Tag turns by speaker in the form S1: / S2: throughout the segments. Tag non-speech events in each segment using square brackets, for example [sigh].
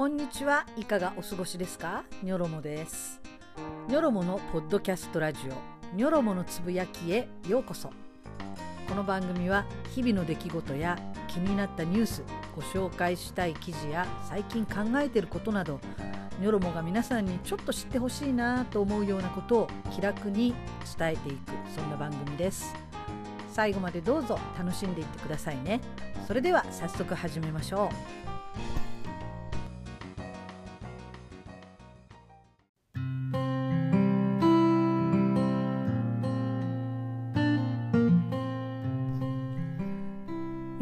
S1: こんにちは。いかがお過ごしですか？ニョロモです。ニョロモのポッドキャストラジオ。ニョロモのつぶやきへようこそ。この番組は日々の出来事や気になったニュースご紹介したい記事や最近考えていることなどニョロモが皆さんにちょっと知ってほしいなと思うようなことを気楽に伝えていくそんな番組です。最後までどうぞ楽しんでいってくださいね。それでは早速始めましょう。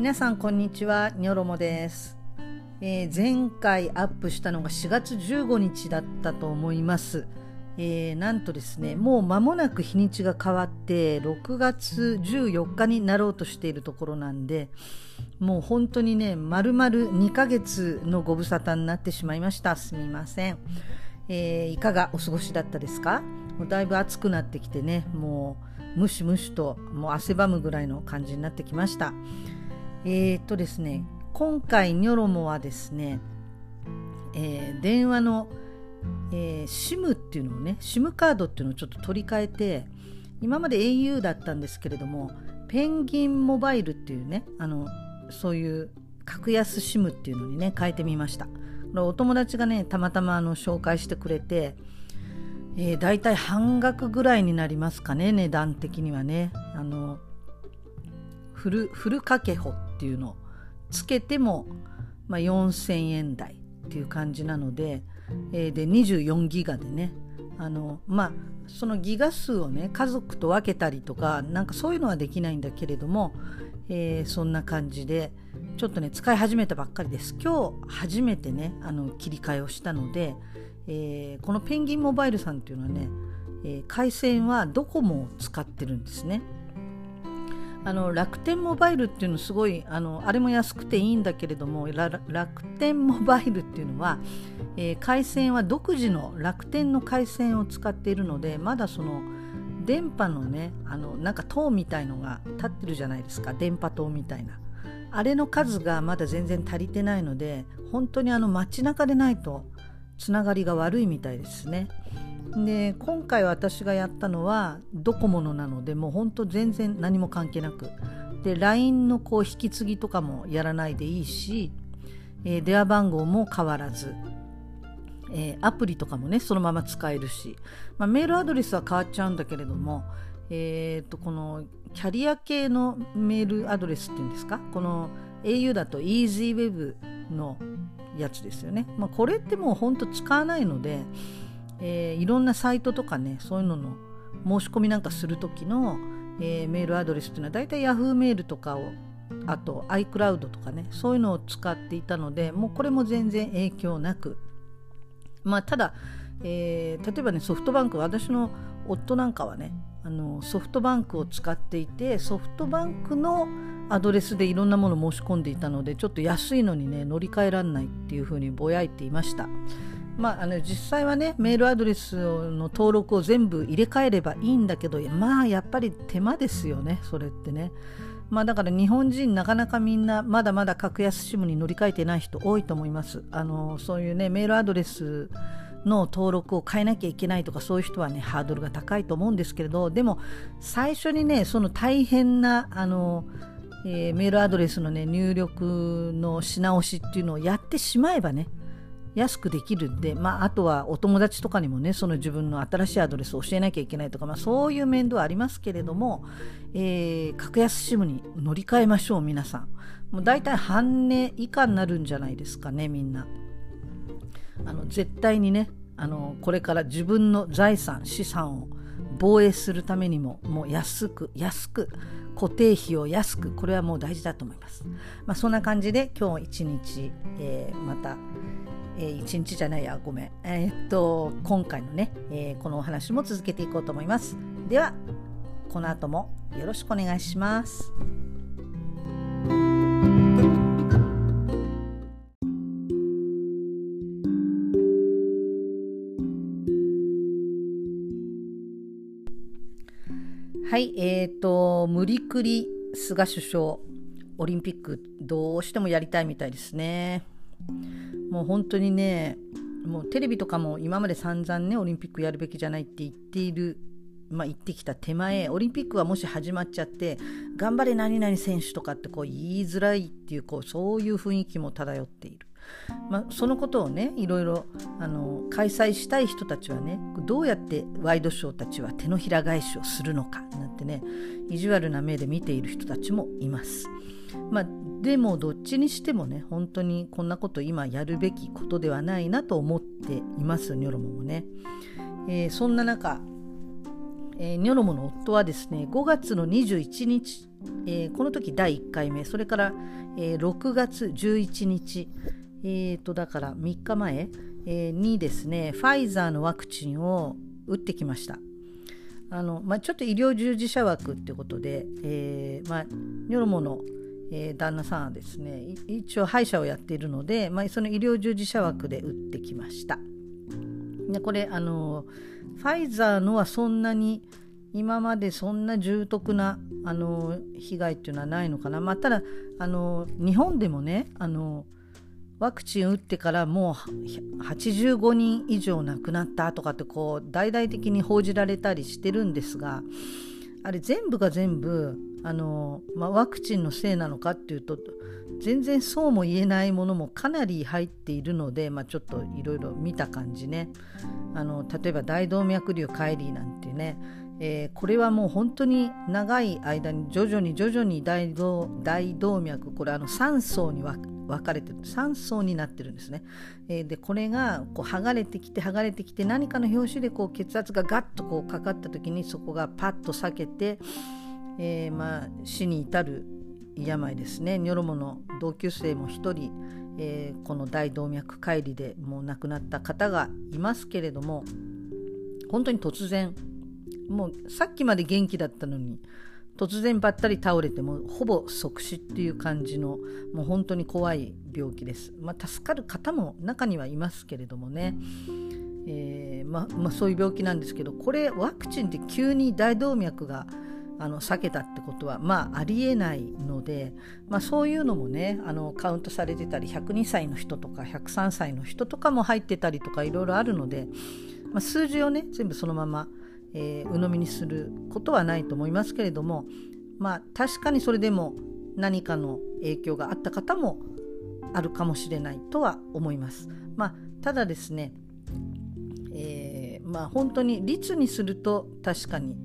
S1: 皆さんこんにちは。ニョロモです、えー前回アップしたのが4月15日だったと思います、えーなんとですねもう間もなく日にちが変わって6月14日になろうとしているところなんでもう本当にね丸々2ヶ月のご無沙汰になってしまいました。すみません、えーいかがお過ごしだったですか？もうだいぶ暑くなってきてねもうムシムシともう汗ばむぐらいの感じになってきました。えー、っとですね今回ニョロモはですね、えー電話の、えー SIM っていうのをね SIM カードっていうのをちょっと取り替えて今まで au だったんですけれどもペンギンモバイルっていうねあのそういう格安 SIM っていうのにね変えてみました。お友達がねたまたまあの紹介してくれてえー、大体半額ぐらいになりますかね値段的にはね。あのフルフルかけ穂っていうのをつけても、まあ、4000円台っていう感じなので,、えーで24ギガでねあのまあそのギガ数をね家族と分けたりとかなんかそういうのはできないんだけれども、えーそんな感じでちょっとね使い始めたばっかりです今日初めてねあの切り替えをしたので、えーこのペンギンモバイルさんっていうのはね、えー回線はドコモを使ってるんですね。あの楽天モバイルっていうのすごいあのあれも安くていいんだけれども楽天モバイルっていうのは、えー回線は独自の楽天の回線を使っているのでまだその電波のねあのなんか塔みたいのが立ってるじゃないですか電波塔みたいなあれの数がまだ全然足りてないので本当にあの街中でないとつながりが悪いみたいですね。で今回私がやったのはドコモのなのでもうほんと全然何も関係なく。で LINE のこう引き継ぎとかもやらないでいいし、えー電話番号も変わらず、えーアプリとかもねそのまま使えるし、まあ、メールアドレスは変わっちゃうんだけれども、えー、とこのキャリア系のメールアドレスっていうんですか？この au だと EasyWeb のやつですよね、まあ、これってもうほんと使わないので、えーいろんなサイトとかねそういうのの申し込みなんかする時の、えーメールアドレスっていうのは大体 Yahoo メールとかをあと iCloud とかねそういうのを使っていたのでもうこれも全然影響なくまあただ、えー例えばねソフトバンク私の夫なんかはねあのソフトバンクを使っていてソフトバンクのアドレスでいろんなもの申し込んでいたのでちょっと安いのにね乗り換えられないっていうふうにぼやいていました。まあ、あの実際はねメールアドレスの登録を全部入れ替えればいいんだけどまあやっぱり手間ですよねそれってね。まあだから日本人なかなかみんなまだまだ格安 SIM に乗り換えてない人多いと思います。あのそういうねメールアドレスの登録を変えなきゃいけないとかそういう人はねハードルが高いと思うんですけれどでも最初にねその大変なあの、えーメールアドレスのね入力のし直しっていうのをやってしまえばね安くできるんで、まあ、あとはお友達とかにもねその自分の新しいアドレスを教えなきゃいけないとか、まあ、そういう面倒はありますけれども、えー格安 SIM に乗り換えましょう皆さん。もう大体半値以下になるんじゃないですかねみんな。あの絶対にねあのこれから自分の財産資産を防衛するためにももう安く安く固定費を安くこれはもう大事だと思います、まあ、そんな感じで今日一日、えーまたえー一日じゃないやごめん。えーっと今回のね、えーこのお話も続けていこうと思います。ではこの後もよろしくお願いします。はい、えーと、無理くり菅首相、オリンピックどうしてもやりたいみたいですね。もう本当にねもうテレビとかも今まで散々ねオリンピックやるべきじゃないって言っているまあ、言ってきた手前オリンピックはもし始まっちゃって頑張れ何々選手とかってこう言いづらいっていうこうそういう雰囲気も漂っている、まあ、そのことをねいろいろあの開催したい人たちはねどうやってワイドショーたちは手のひら返しをするのかなんてね意地悪な目で見ている人たちもいます。まあ、でもどっちにしてもね本当にこんなこと今やるべきことではないなと思っていますニョロモもね、えー、そんな中、えー、ニョロモの夫はですね5月の21日、えー、この時第1回目それから、えー、6月11日えーとだから3日前、えー、にですねファイザーのワクチンを打ってきました。あの、まあ、ちょっと医療従事者枠ってことで、えーまあ、ニョロモのえー、旦那さんはですね一応歯医者をやっているので、まあ、その医療従事者枠で打ってきました。でこれあのファイザーのはそんなに今までそんな重篤なあの被害っていうのはないのかな、まあ、ただあの日本でもねあのワクチン打ってからもう85人以上亡くなったとかってこう大々的に報じられたりしてるんですがあれ全部が全部あの、まあ、ワクチンのせいなのかっていうと全然そうも言えないものもかなり入っているので、まあ、ちょっといろいろ見た感じねあの例えば大動脈瘤解離なんてね、えー、これはもう本当に長い間に徐々に徐々に大動大動脈これあの3層に分分かれてる3層になってるんですね。えー、でこれがこう剥がれてきて剥がれてきて何かの拍子でこう血圧がガッとこうかかった時にそこがパッと裂けて、えー、まあ、死に至る病ですね。ニョロモの同級生も1人、えー、この大動脈解離でもう亡くなった方がいますけれども本当に突然もうさっきまで元気だったのに突然ばったり倒れてもほぼ即死っていう感じのもう本当に怖い病気です、まあ、助かる方も中にはいますけれどもね、えー、ままあ、そういう病気なんですけどこれワクチンって急に大動脈があの避けたってことはまあありえないので、まあ、そういうのもねあのカウントされてたり102歳の人とか103歳の人とかも入ってたりとかいろいろあるので、まあ、数字をね全部そのままえー、鵜呑みにすることはないと思いますけれどもまあ確かにそれでも何かの影響があった方もあるかもしれないとは思います。まあ、ただですね、えー、まあ、本当に率にすると確かに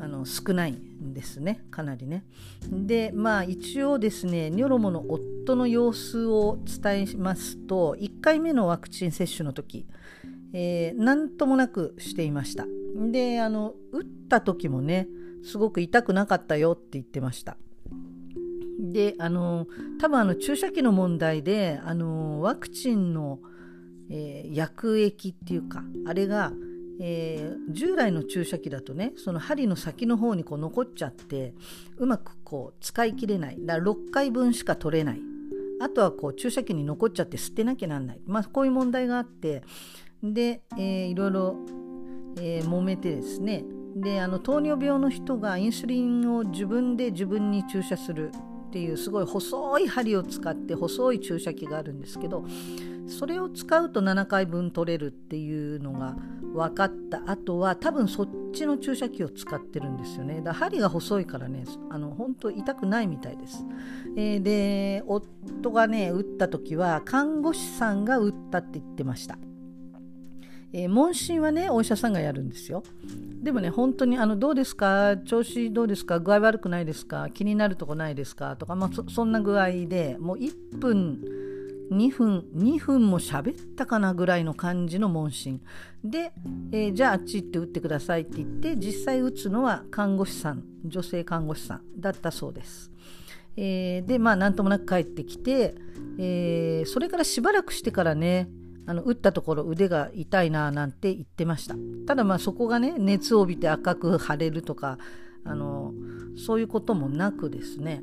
S1: あの少ないんですねかなりね。でまあ一応ですねニョロモの夫の様子を伝えますと1回目のワクチン接種の時、えー、何ともなくしていました。であの打った時もねすごく痛くなかったよって言ってましたであの多分あの注射器の問題であのワクチンの、えー、薬液っていうかあれが、えー、従来の注射器だとねその針の先の方にこう残っちゃってうまくこう使い切れない。だから6回分しか取れない。あとはこう注射器に残っちゃって捨てなきゃなんない、まあ、こういう問題があってで、えー、いろいろえー、揉めてですね。であの糖尿病の人がインスリンを自分で自分に注射する。っていうすごい細い針を使って細い注射器があるんですけどそれを使うと7回分取れるっていうのが分かった。後は多分そっちの注射器を使ってるんですよね。だ針が細いからねあの本当痛くないみたいです、えー、で夫がね打った時は看護師さんが打ったって言ってました。えー、問診はねお医者さんがやるんですよ。でもね本当にあのどうですか？調子どうですか？具合悪くないですか？気になるとこないですか？とか、まあ、そそんな具合でもう1分2分2分も喋ったかなぐらいの感じの問診。で、えー、じゃああっち行って打ってくださいって言って実際打つのは看護師さん女性看護師さんだったそうです。えー、でまあ何ともなく帰ってきて、えー、それからしばらくしてからねあの打ったところ腕が痛いななんて言ってました。ただまあそこがね熱を帯びて赤く腫れるとかあのそういうこともなくですね。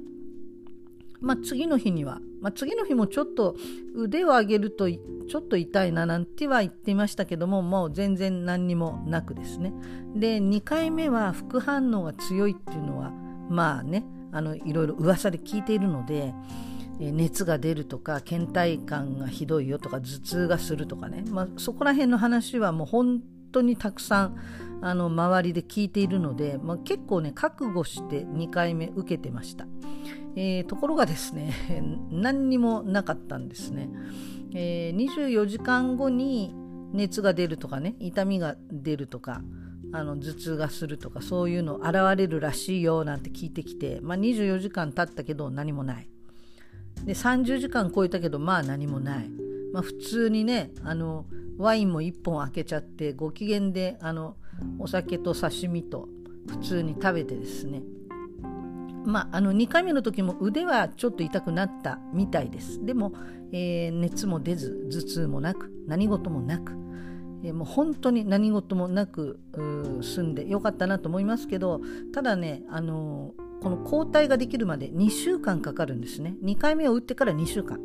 S1: まあ、次の日には、まあ、次の日もちょっと腕を上げるとちょっと痛いななんては言っていましたけどももう全然何にもなくですね。で2回目は副反応が強いっていうのはまあねあのいろいろ噂で聞いているので熱が出るとか倦怠感がひどいよとか頭痛がするとかね、まあ、そこら辺の話はもう本当にたくさんあの周りで聞いているので、まあ、結構ね覚悟して2回目受けてました、えー、ところがですね [laughs] 何にもなかったんですね、えー、24時間後に熱が出るとかね痛みが出るとかあの頭痛がするとかそういうの現れるらしいよなんて聞いてきて、まあ、24時間経ったけど何もない。で30時間超えたけどまあ何もない、まあ、普通にねあのワインも1本開けちゃってご機嫌であのお酒と刺身と普通に食べてですね。まあ、あの2回目の時も腕はちょっと痛くなったみたいです。でも、えー、熱も出ず頭痛もなく何事もなく、えー、もう本当に何事もなく済んでよかったなと思いますけどただね、あのー、この抗体ができるまで2週間かかるんですね。2回目を打ってから2週間。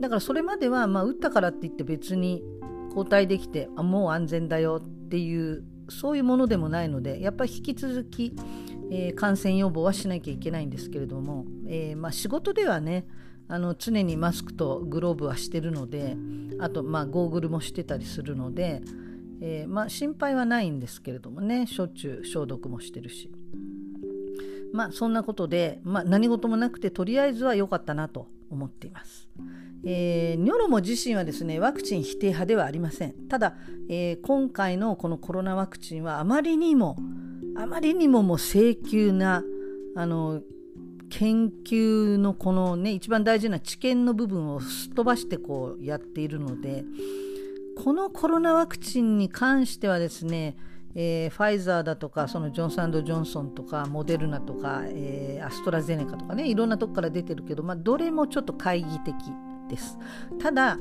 S1: だからそれまでは、まあ、打ったからって言って別に抗体できてあもう安全だよっていうそういうものでもないのでやっぱり引き続き、えー、感染予防はしなきゃいけないんですけれども、えー、まあ、仕事ではねあの常にマスクとグローブはしてるのであとまあゴーグルもしてたりするので、えー、まあ、心配はないんですけれどもねしょっちゅう消毒もしてるし。まあそんなことで、まあ、何事もなくてとりあえずは良かったなと思っています。えー、ニョロモ自身はですねワクチン否定派ではありませんただ、えー、今回のこのコロナワクチンはあまりにもあまりにももう請求なあの研究のこのね一番大事な知見の部分をすっ飛ばしてこうやっているのでこのコロナワクチンに関してはですねえー、ファイザーだとかそのジョンソンジョンソンとかモデルナとか、えー、アストラゼネカとかねいろんなとこから出てるけど、まあ、どれもちょっと懐疑的です。ただ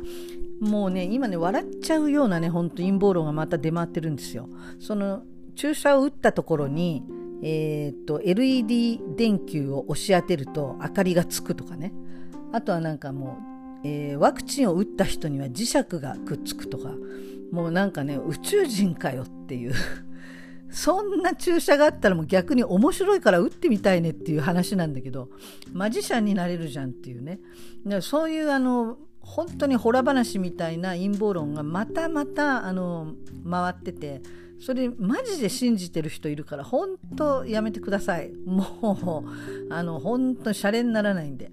S1: もうね今ね笑っちゃうようなねほんと陰謀論がまた出回ってるんですよ。その注射を打ったところにえー、と LED 電球を押し当てると明かりがつくとかね。あとはなんかもう、えー、ワクチンを打った人には磁石がくっつくとか。もうなんかね宇宙人かよっていう。[laughs] そんな注射があったらもう逆に面白いから打ってみたいねっていう話なんだけどマジシャンになれるじゃんっていうね。そういうあの本当にほら話みたいな陰謀論がまたまたあの回っててそれマジで信じてる人いるから本当やめてください。もうあの本当シャレにならないんで。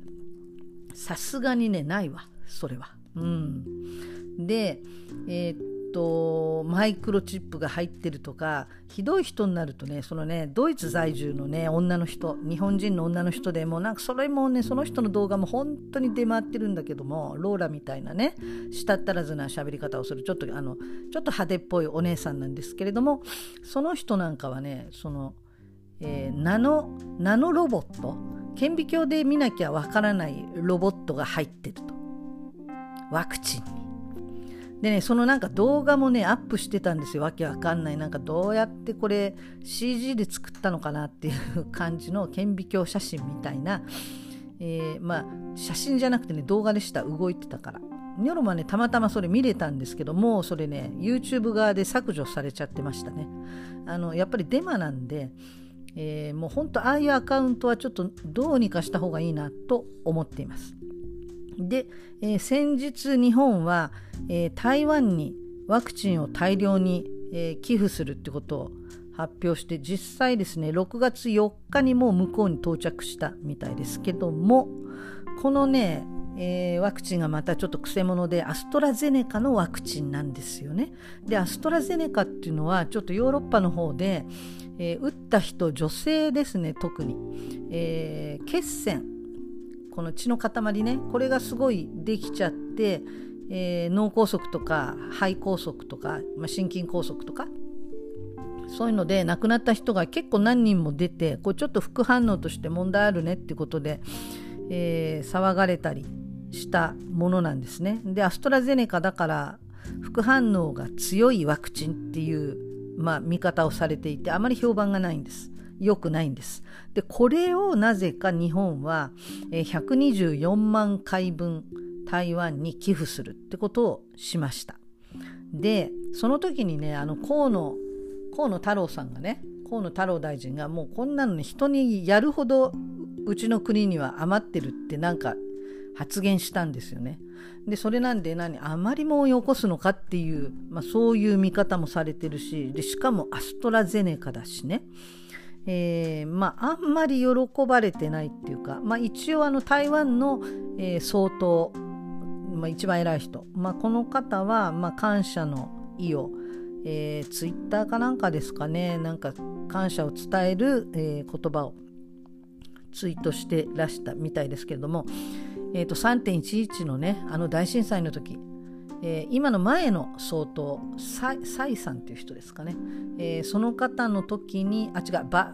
S1: さすがにねないわそれは。うん。でえー、っとマイクロチップが入ってるとかひどい人になるとねそのねドイツ在住のね女の人日本人の女の人でもなんかそれもねその人の動画も本当に出回ってるんだけどもローラみたいなねしたったらずな喋り方をするちょっとあのちょっと派手っぽいお姉さんなんですけれどもその人なんかはねその、えー、ナノナノロボット顕微鏡で見なきゃわからないロボットが入ってるとワクチンに。でねそのなんか動画もねアップしてたんですよ。わけわかんない。なんかどうやってこれ CG で作ったのかなっていう感じの顕微鏡写真みたいな、えー、まあ写真じゃなくてね動画でした。動いてたから。ニョロはねたまたまそれ見れたんですけどもそれね YouTube 側で削除されちゃってましたね。あのやっぱりデマなんでえー、もう本当ああいうアカウントはちょっとどうにかした方がいいなと思っています。で、えー、先日日本は、えー、台湾にワクチンを大量に、えー、寄付するってことを発表して実際ですね6月4日にもう向こうに到着したみたいですけどもこのね、えー、ワクチンがまたちょっとくせ者でアストラゼネカのワクチンなんですよね。でアストラゼネカっていうのはちょっとヨーロッパの方で、えー、打った人女性ですね特に、えー、血栓この血の塊ねこれがすごいできちゃって、えー、脳梗塞とか肺梗塞とか、まあ、心筋梗塞とかそういうので亡くなった人が結構何人も出てこうちょっと副反応として問題あるねってことで、えー、騒がれたりしたものなんですね。でアストラゼネカだから副反応が強いワクチンっていう、まあ、見方をされていてあまり評判がないんです。良くないんです。でこれをなぜか日本は124万回分台湾に寄付するってことをしました。でその時にねあの河野河野太郎さんがね河野太郎大臣がもうこんなの人にやるほどうちの国には余ってるってなんか発言したんですよね。でそれなんで何あまりもを起こすのかっていう、まあ、そういう見方もされてるしでしかもアストラゼネカだしね。えー、まあ、あんまり喜ばれてないっていうか、まあ、一応あの台湾の、えー、総統、まあ、一番偉い人、まあ、この方は、まあ、感謝の意を、えー、ツイッターかなんかですかねなんか感謝を伝える、えー、言葉をツイートしてらしたみたいですけれども、えーと、3.11のねあの大震災の時、えー、今の前の総統蔡イさんっていう人ですかね、えー、その方の時にあ違うバ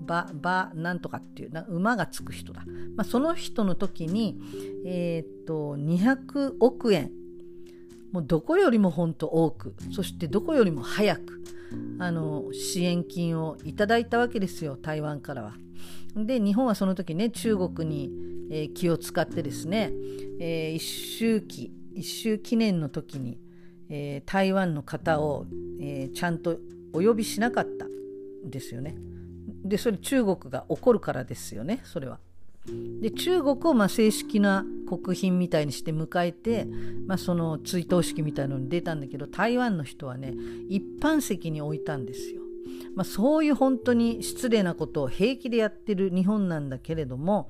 S1: ババなんとかっていうな馬がつく人だ、まあ、その人の時に、えーと、と200億円。もうどこよりも本当多く。そしてどこよりも早くあの支援金をいただいたわけですよ台湾からは。で日本はその時ね中国に、えー、気を使ってですね、えー、一周期一周記念の時に、えー、台湾の方を、えー、ちゃんとお呼びしなかったんですよね。でそれ中国が怒るからですよねそれは。で中国をまあ正式な国賓みたいにして迎えて、まあ、その追悼式みたいなのに出たんだけど台湾の人はね一般席に置いたんですよ。まあ、そういう本当に失礼なことを平気でやってる日本なんだけれども、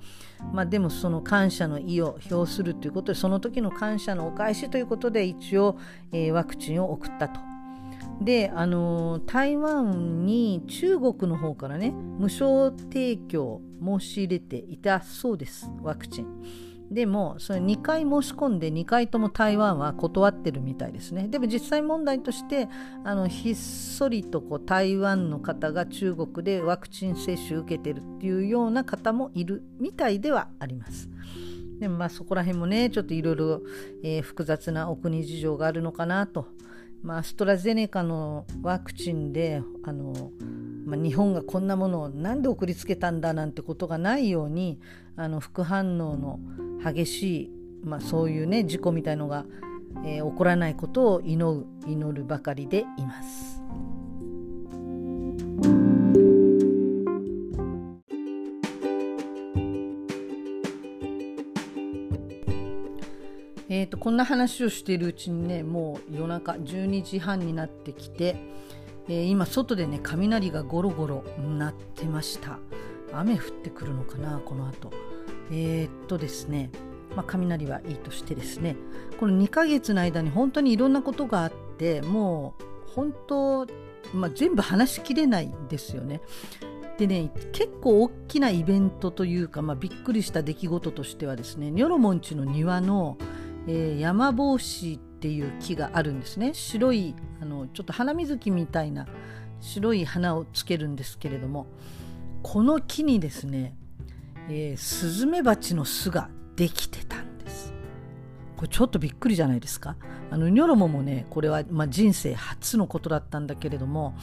S1: まあ、でもその感謝の意を表するということでその時の感謝のお返しということで一応、えー、ワクチンを送ったと。であの台湾に中国の方からね無償提供申し入れていたそうですワクチン。でもそれ2回申し込んで2回とも台湾は断ってるみたいですね。でも実際問題としてあのひっそりとこう台湾の方が中国でワクチン接種受けてるっていうような方もいるみたいではあります。でもまあそこら辺もねちょっといろいろ複雑なお国事情があるのかなと。まあ、アストラゼネカのワクチンであの、まあ、日本がこんなものを何で送りつけたんだなんてことがないようにあの副反応の激しい、まあ、そういうね事故みたいのが、えー、起こらないことを祈る祈るばかりでいます。えーと、こんな話をしているうちにねもう夜中12時半になってきて、えー、今外でね雷がゴロゴロ鳴ってました雨降ってくるのかなこの後えー、っとですねまあ、雷はいいとしてですねこの2ヶ月の間に本当にいろんなことがあってもう本当、まあ、全部話しきれないんですよね。でね結構大きなイベントというか、まあ、びっくりした出来事としてはですねニョロモンチの庭のえー、山帽子っていう木があるんですね白いあのちょっと花水木みたいな白い花をつけるんですけれどもこの木にですね、えー、スズメバチの巣ができてたんです。これちょっとびっくりじゃないですか？あのニョロモもねこれは、まあ、人生初のことだったんだけれども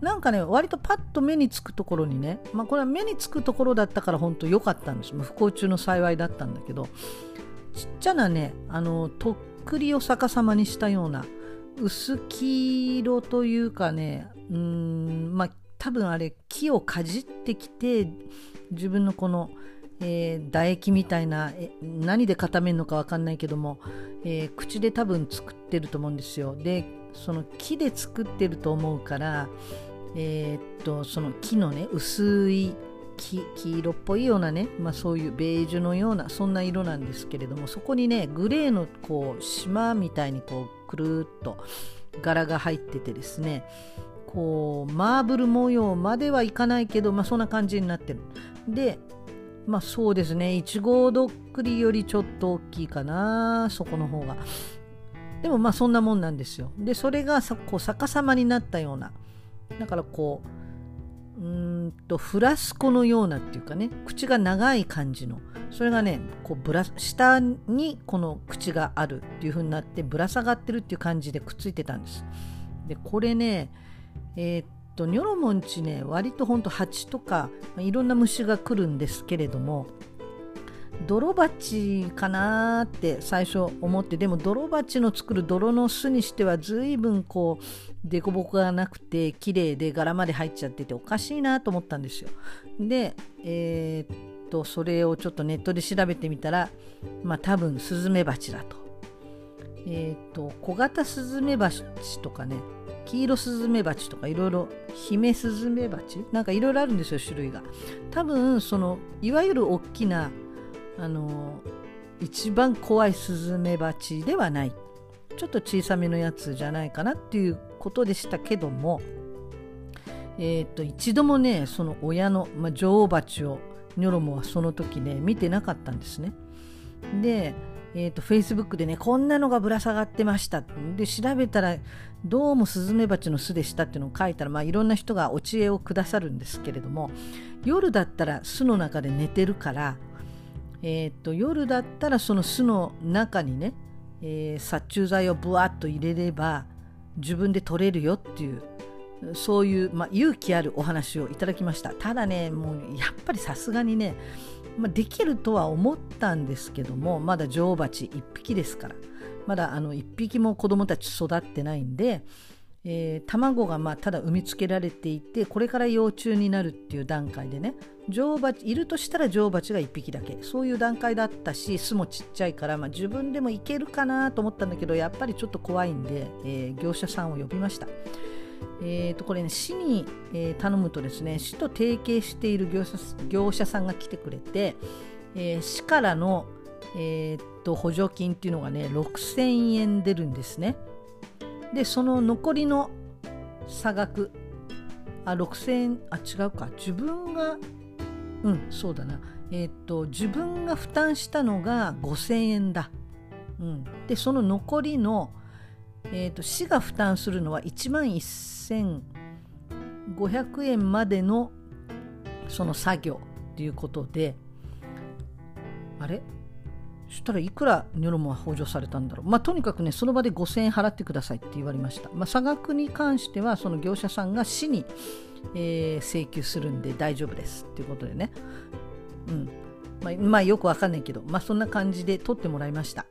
S1: なんかね割とパッと目につくところにね、まあ、これは目につくところだったから本当良かったんです。不幸中の幸いだったんだけどちっちゃなねあのとっくりを逆さまにしたような薄黄色というかねうんまあ多分あれ木をかじってきて自分のこの、えー、唾液みたいなえ何で固めるのか分かんないけども、えー、口で多分作ってると思うんですよ。でその木で作ってると思うからえー、っとその木のね薄い黄色っぽいようなね、まあ、そういうベージュのようなそんな色なんですけれどもそこにねグレーのこう島みたいにこうくるっと柄が入っててですねこうマーブル模様まではいかないけど、まあ、そんな感じになってる。でまあそうですね。いちごどっくりよりちょっと大きいかなそこの方が。でもまあそんなもんなんですよ。でそれがこう逆さまになったような。だからこううんとフラスコのようなっていうかね。口が長い感じの。それがねこうぶら下にこの口があるっていう風になってぶら下がってるっていう感じでくっついてたんです。でこれねえー、っとニョロモンチね割とほんと蜂とかいろんな虫が来るんですけれども泥鉢かなって最初思ってでも泥鉢の作る泥の巣にしては随分こう凸凹がなくて綺麗で柄まで入っちゃってておかしいなと思ったんですよ。で、えー、っとそれをちょっとネットで調べてみたら、まあ、多分スズメバチだと。えっ、と小型スズメバチとかね黄色スズメバチとかいろいろ姫スズメバチなんかいろいろあるんですよ種類が。多分そのいわゆる大きなあの一番怖いスズメバチではないちょっと小さめのやつじゃないかなっていうことでしたけども、えー、と一度もねその親の、まあ、女王蜂をニョロモはその時ね見てなかったんですね。で、えーと、Facebook でねこんなのがぶら下がってましたで調べたらどうもスズメバチの巣でしたっていうのを書いたら、まあ、いろんな人がお知恵をくださるんですけれども夜だったら巣の中で寝てるから、えーと夜だったらその巣の中にねえー、殺虫剤をぶわっと入れれば自分で取れるよっていうそういう、まあ、勇気あるお話をいただきました。ただねもうやっぱりさすがにね、まあ、できるとは思ったんですけどもまだ女王蜂1匹ですからまだあの1匹も子供たち育ってないんでえー、卵がまあただ産みつけられていてこれから幼虫になるっていう段階でね女王蜂いるとしたら女王蜂が1匹だけそういう段階だったし巣もちっちゃいから、まあ、自分でもいけるかなと思ったんだけどやっぱりちょっと怖いんで、えー、業者さんを呼びました。えー、とこれね市に、えー、頼むとですね市と提携している業者業者さんが来てくれて、えー、市からの、えー、と補助金っていうのがね6000円出るんですね。でその残りの差額あ6000円あ違うか。自分がうんそうだな。えっ、と自分が負担したのが5000円だ、うん、でその残りの、えーと、市が負担するのは1万1500円までのその作業ということであれ？そしたらいくらニョロモは補助されたんだろう？まあ、とにかくね、その場で5000円払ってくださいって言われました。まあ、差額に関しては、その業者さんが市に、えー、請求するんで大丈夫ですっていうことでね。うん。まあ、まあ、よくわかんないけど、まあ、そんな感じで取ってもらいました。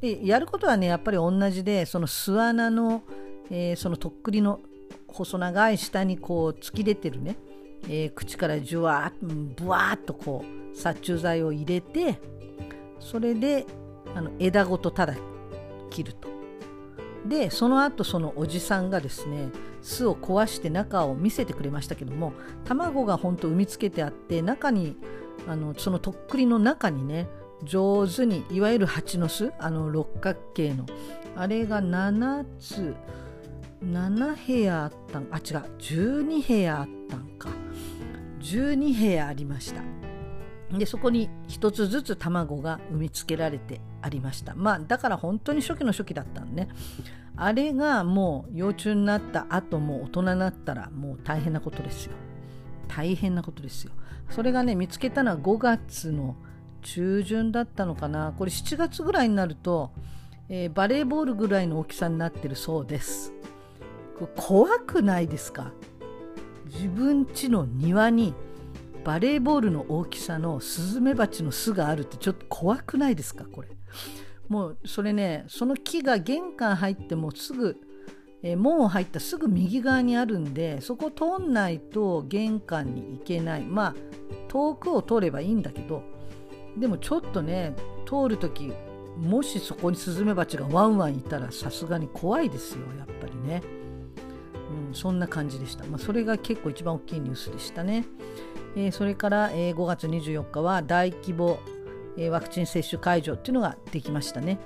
S1: で、やることはね、やっぱり同じで、その巣穴の、えー、そのとっくりの細長い下にこう突き出てるね、えー、口からじゅわーっと、ぶわーっとこう、殺虫剤を入れて、それであの枝ごとただ切るとでその後そのおじさんがですね巣を壊して中を見せてくれましたけども卵がほんと産みつけてあって中にあのそのとっくりの中にね上手にいわゆる蜂の巣あの六角形のあれが7つ7部屋あったんあ違う12部屋あったんか。12部屋ありました。でそこに一つずつ卵が産みつけられてありました。まあだから本当に初期の初期だったんね。あれがもう幼虫になった後も大人になったらもう大変なことですよ。大変なことですよ。それがね見つけたのは5月の中旬だったのかな。これ7月ぐらいになると、えー、バレーボールぐらいの大きさになってるそうです。怖くないですか？自分家の庭にバレーボールの大きさのスズメバチの巣があるってちょっと怖くないですかこれ？もうそれねその木が玄関入ってもすぐ、え、門を入ったすぐ右側にあるんでそこ通んないと玄関に行けない。まあ遠くを通ればいいんだけどでもちょっとね通る時もしそこにスズメバチがワンワンいたらさすがに怖いですよやっぱりね、うん、そんな感じでした、まあ、それが結構一番大きいニュースでしたね。えー、それから、えー、5月24日は大規模、えー、ワクチン接種会場っていうのができましたね。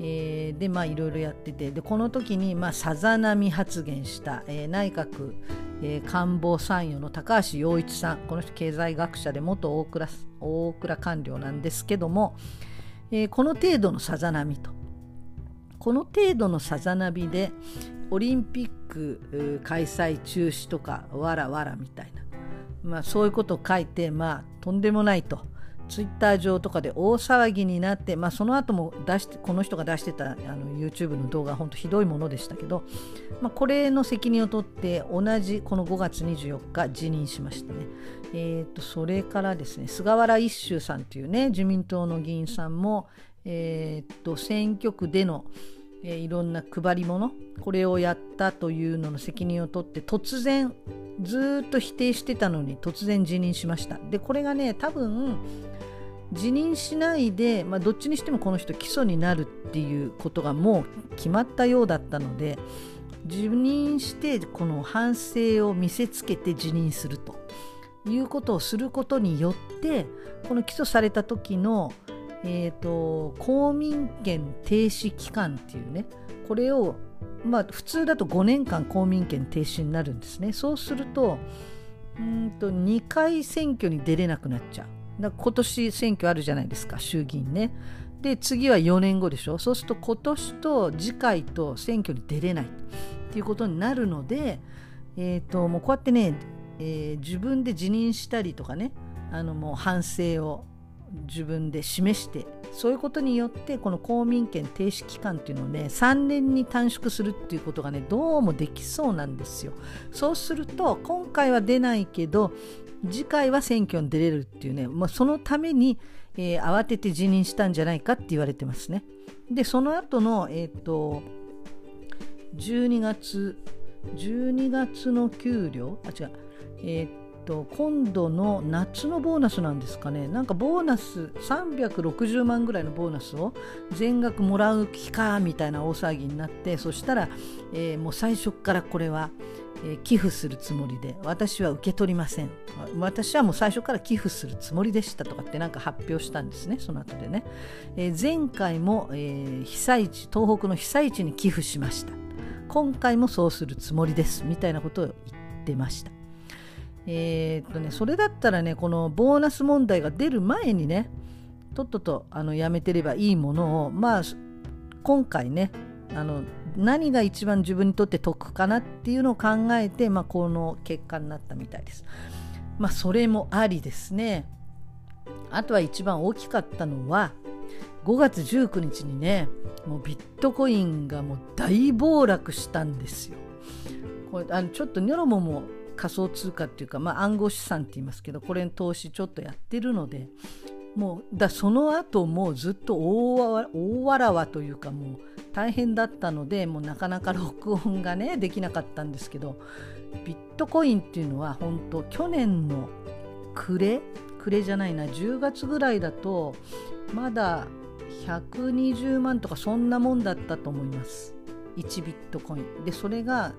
S1: えー、でまあいろいろやってて。でこの時に、まあ、さざ波発言した、えー、内閣、えー、官房参与の高橋洋一さん。この人経済学者で元大蔵大蔵官僚なんですけども、えー、この程度のさざ波と。この程度のさざ波でオリンピック開催中止とかわらわらみたいなまあ、そういうことを書いて、まあ、とんでもないと。ツイッター上とかで大騒ぎになって、まあ、その後も出してこの人が出してたあの YouTube の動画本当ひどいものでしたけど、まあ、これの責任を取って同じこの5月24日辞任しましたね。えーと、それからですね菅原一秀さんというね自民党の議員さんも、えーと選挙区でのえ、いろんな配り物これをやったというのの責任を取って突然ずっと否定してたのに突然辞任しました。でこれがね多分辞任しないで、まあ、どっちにしてもこの人起訴になるっていうことがもう決まったようだったので辞任してこの反省を見せつけて辞任するということをすることによってこの起訴された時の、えーと、公民権停止期間っていうねこれをまあ普通だと5年間公民権停止になるんですね。そうするとうんと2回選挙に出れなくなっちゃう。だ今年選挙あるじゃないですか衆議院ね。で次は4年後でしょ。そうすると今年と次回と選挙に出れない。っていうことになるので、えーと、もうこうやってね、えー、自分で辞任したりとかねあのもう反省を自分で示してそういうことによってこの公民権停止期間っていうのをね3年に短縮するっていうことがねどうもできそうなんですよ。そうすると今回は出ないけど次回は選挙に出れるっていうね、まあ、そのために、えー、慌てて辞任したんじゃないかって言われてますね。でその後のえっ、ー、と12月12月の給料あ違うえー、と今度の夏のボーナスなんですかね。なんかボーナス360万ぐらいのボーナスを全額もらう気かみたいな大騒ぎになってそしたら、えー、もう最初からこれは、えー、寄付するつもりで私は受け取りません。私はもう最初から寄付するつもりでしたとかってなんか発表したんですねその後でね、えー、前回も、え被災地東北の被災地に寄付しました。今回もそうするつもりですみたいなことを言ってました。えー、っとね、それだったらね、このボーナス問題が出る前にね、とっととあのやめてればいいものを、まあ、今回ね、あの何が一番自分にとって得かなっていうのを考えて、まあ、この結果になったみたいです。まあ、それもありですね。あとは一番大きかったのは、5月19日にねもうビットコインがもう大暴落したんですよ。これあのちょっとニョロモも仮想通貨っていうか、まあ、暗号資産って言いますけどこれに投資ちょっとやってるのでもうだその後もうずっと大わらわというかもう大変だったのでもうなかなか録音がねできなかったんですけどビットコインっていうのは本当去年の暮れ暮れじゃないな10月ぐらいだとまだ120万とかそんなもんだったと思います。1ビットコイン。でそれが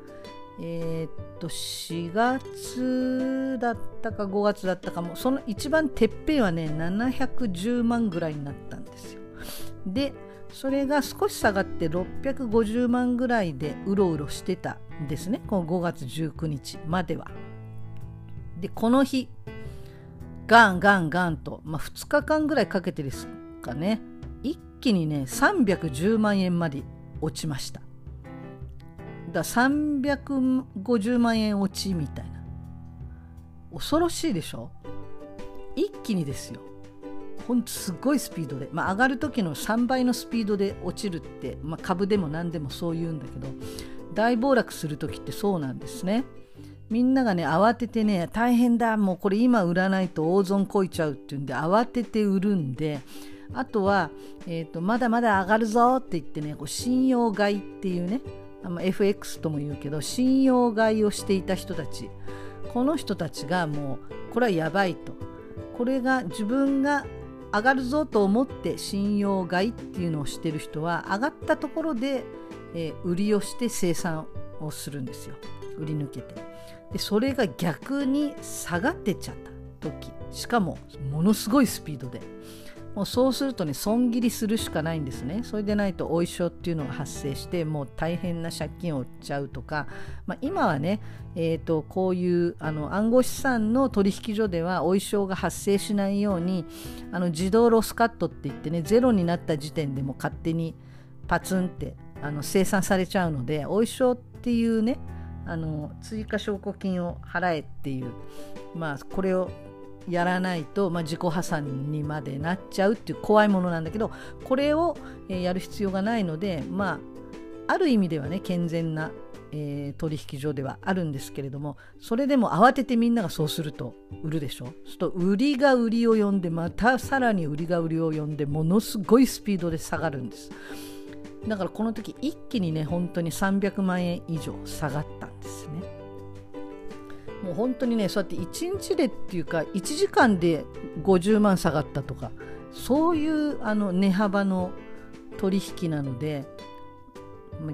S1: えー、っと4月だったか5月だったかもその一番てっぺんはね710万ぐらいになったんですよ。でそれが少し下がって650万ぐらいでうろうろしてたんですねこの5月19日までは。でこの日ガンガンガンと、まあ、2日間ぐらいかけてですかね一気にね310万円まで落ちました。だ350万円落ちみたいな。恐ろしいでしょ？一気にですよ。ほんとすごいスピードで、まあ、上がる時の3倍のスピードで落ちるって、まあ、株でも何でもそう言うんだけど大暴落する時ってそうなんですね。みんながね慌ててね大変だもうこれ今売らないと大損こいちゃうっていうんで慌てて売るんであとは、えーと、まだまだ上がるぞって言ってねこう信用買いっていうね FX とも言うけど信用買いをしていた人たち。この人たちがもうこれはやばいと。これが自分が上がるぞと思って信用買いっていうのをしてる人は上がったところで、えー、売りをして生産をするんですよ。売り抜けて。でそれが逆に下がってっちゃった時。しかもものすごいスピードで。もうそうするとね損切りするしかないんですね。それでないとお衣装っていうのが発生してもう大変な借金を負っちゃうとか、まあ、今はね、えーと、こういうあの暗号資産の取引所ではお衣装が発生しないようにあの自動ロスカットって言ってねゼロになった時点でも勝手にパツンってあの生産されちゃうのでお衣装っていうねあの追加証拠金を払えっていうまあこれをやらないと、まあ、自己破産にまでなっちゃうっていう怖いものなんだけどこれを、え、やる必要がないのでまあある意味ではね健全な、えー、取引所ではあるんですけれどもそれでも慌ててみんながそうすると売るでしょそうすると売りが売りを呼んでまたさらに売りが売りを呼んでものすごいスピードで下がるんです。だからこの時一気にね本当に300万円以上下がったんですねもう本当にねそうやって1日でっていうか1時間で50万下がったとかそういうあの値幅の取引なので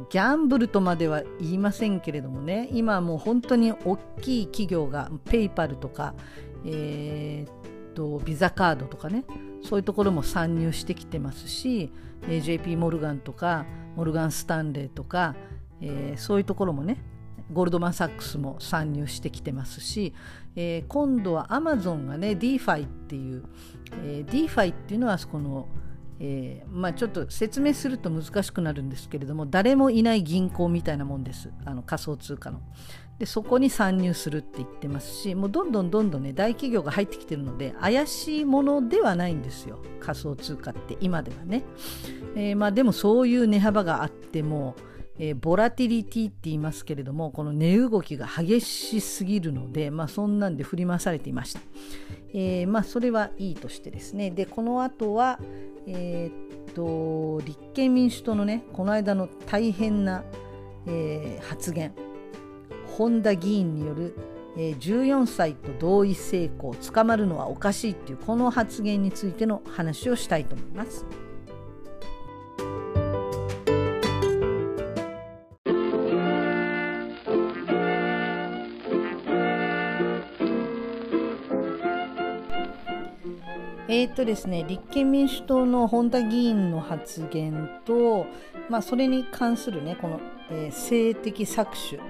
S1: ギャンブルとまでは言いませんけれどもね今もう本当に大きい企業がペイパルとか、えー、とビザカードとかねそういうところも参入してきてますし、え、JP モルガンとかモルガン・スタンレーとか、えー、そういうところもねゴールドマン・サックスも参入してきてますし、えー、今度はアマゾンがね DeFi っていう、えー、DeFi っていうのはこのえー、まあ、ちょっと説明すると難しくなるんですけれども誰もいない銀行みたいなもんです。あの仮想通貨の。でそこに参入するって言ってますしもうどんどんどんどんね大企業が入ってきてるので怪しいものではないんですよ。仮想通貨って今ではね、えー、まあ、でもそういう値幅があっても、えー、ボラティリティって言いますけれどもこの値動きが激しすぎるので、まあ、そんなんで振り回されていました、えー、まあ、それはいいとしてですね。でこの後は、えー、っと立憲民主党のねこの間の大変な、え、発言。本田議員による、えー、14歳と同意性交捕まるのはおかしいっていうこの発言についての話をしたいと思います。えーとですね、立憲民主党の本田議員の発言と、まあ、それに関する、ね、この、えー、性的搾取、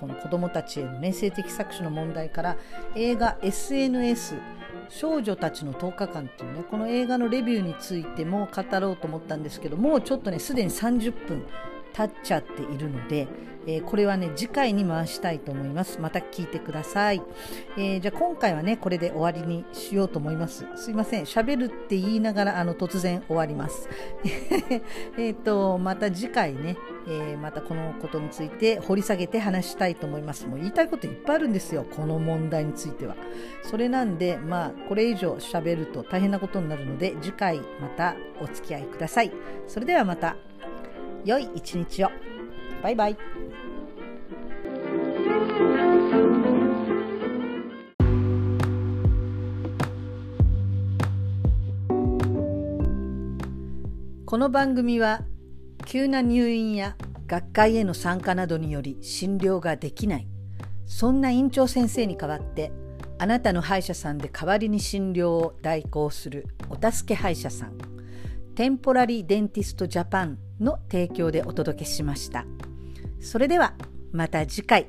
S1: この子どもたちへの、ね、性的搾取の問題から映画 SNS 少女たちの10日間っていうねこの映画のレビューについても語ろうと思ったんですけどもうちょっとねすでに30分経っちゃっているので、えー、これはね次回に回したいと思います。また聞いてください、えー、じゃあ今回はねこれで終わりにしようと思います。すいません。喋るって言いながらあの突然終わります。[laughs] えっとまた次回ね、えー、またこのことについて掘り下げて話したいと思います。もう言いたいこといっぱいあるんですよ。この問題については。それなんでまあこれ以上喋ると大変なことになるので次回またお付き合いください。それではまた。良い一日を。バイバイ。この番組は急な入院や学会への参加などにより診療ができない。そんな院長先生に代わってあなたの歯医者さんで代わりに診療を代行するお助け歯医者さん。テンポラリーデンティストジャパンの提供でお届けしました。それではまた次回。